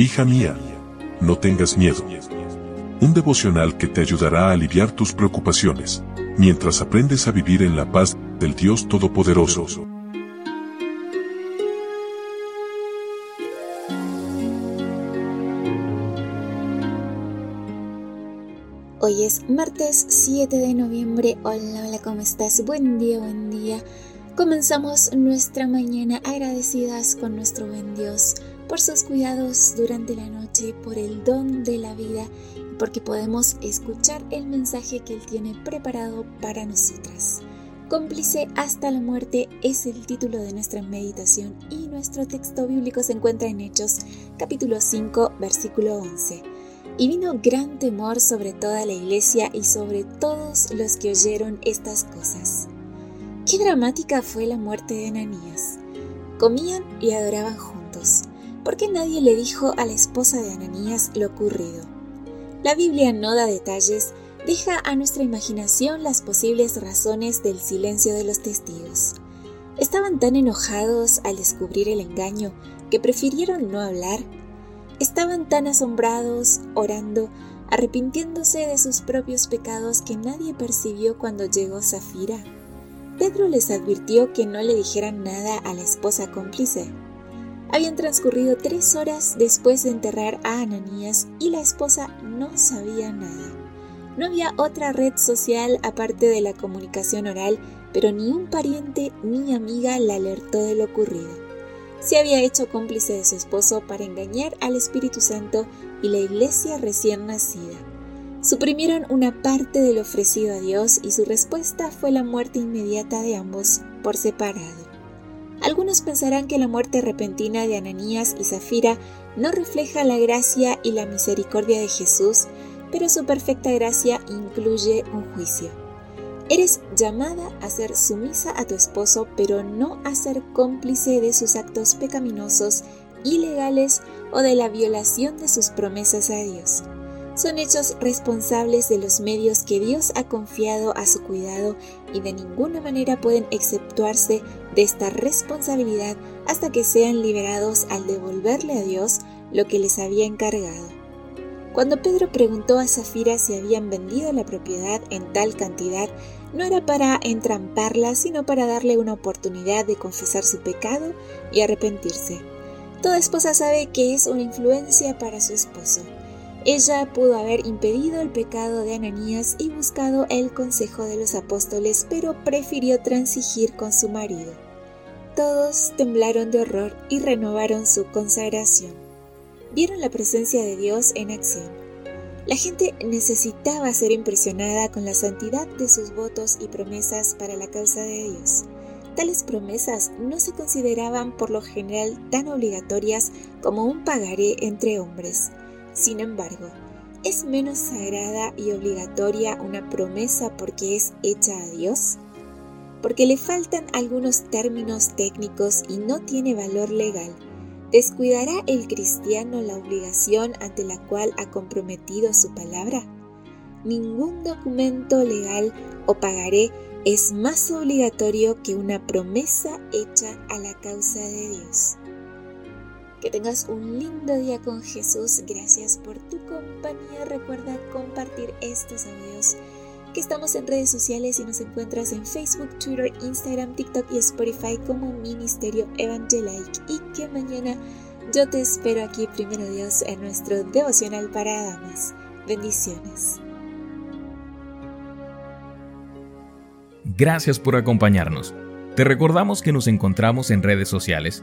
Hija mía, no tengas miedo. Un devocional que te ayudará a aliviar tus preocupaciones, mientras aprendes a vivir en la paz del Dios Todopoderoso. Hoy es martes 7 de noviembre. Hola, hola, ¿cómo estás? Buen día, buen día. Comenzamos nuestra mañana agradecidas con nuestro buen Dios por sus cuidados durante la noche, por el don de la vida porque podemos escuchar el mensaje que Él tiene preparado para nosotras. Cómplice hasta la muerte es el título de nuestra meditación y nuestro texto bíblico se encuentra en Hechos capítulo 5 versículo 11. Y vino gran temor sobre toda la iglesia y sobre todos los que oyeron estas cosas. Qué dramática fue la muerte de Ananías. Comían y adoraban juntos. ¿Por qué nadie le dijo a la esposa de Ananías lo ocurrido? La Biblia no da detalles, deja a nuestra imaginación las posibles razones del silencio de los testigos. Estaban tan enojados al descubrir el engaño que prefirieron no hablar. Estaban tan asombrados, orando, arrepintiéndose de sus propios pecados que nadie percibió cuando llegó Zafira. Pedro les advirtió que no le dijeran nada a la esposa cómplice. Habían transcurrido tres horas después de enterrar a Ananías y la esposa no sabía nada. No había otra red social aparte de la comunicación oral, pero ni un pariente ni amiga la alertó de lo ocurrido. Se había hecho cómplice de su esposo para engañar al Espíritu Santo y la iglesia recién nacida. Suprimieron una parte del ofrecido a Dios y su respuesta fue la muerte inmediata de ambos por separado. Algunos pensarán que la muerte repentina de Ananías y Zafira no refleja la gracia y la misericordia de Jesús, pero su perfecta gracia incluye un juicio. Eres llamada a ser sumisa a tu esposo, pero no a ser cómplice de sus actos pecaminosos, ilegales o de la violación de sus promesas a Dios son hechos responsables de los medios que Dios ha confiado a su cuidado y de ninguna manera pueden exceptuarse de esta responsabilidad hasta que sean liberados al devolverle a Dios lo que les había encargado. Cuando Pedro preguntó a Zafira si habían vendido la propiedad en tal cantidad, no era para entramparla, sino para darle una oportunidad de confesar su pecado y arrepentirse. Toda esposa sabe que es una influencia para su esposo. Ella pudo haber impedido el pecado de Ananías y buscado el consejo de los apóstoles, pero prefirió transigir con su marido. Todos temblaron de horror y renovaron su consagración. Vieron la presencia de Dios en acción. La gente necesitaba ser impresionada con la santidad de sus votos y promesas para la causa de Dios. Tales promesas no se consideraban por lo general tan obligatorias como un pagaré entre hombres. Sin embargo, ¿es menos sagrada y obligatoria una promesa porque es hecha a Dios? Porque le faltan algunos términos técnicos y no tiene valor legal. ¿Descuidará el cristiano la obligación ante la cual ha comprometido su palabra? Ningún documento legal o pagaré es más obligatorio que una promesa hecha a la causa de Dios. Que tengas un lindo día con Jesús. Gracias por tu compañía. Recuerda compartir estos audios. Que estamos en redes sociales y nos encuentras en Facebook, Twitter, Instagram, TikTok y Spotify como Ministerio Evangelique. Y que mañana yo te espero aquí, primero Dios, en nuestro devocional para damas. Bendiciones. Gracias por acompañarnos. Te recordamos que nos encontramos en redes sociales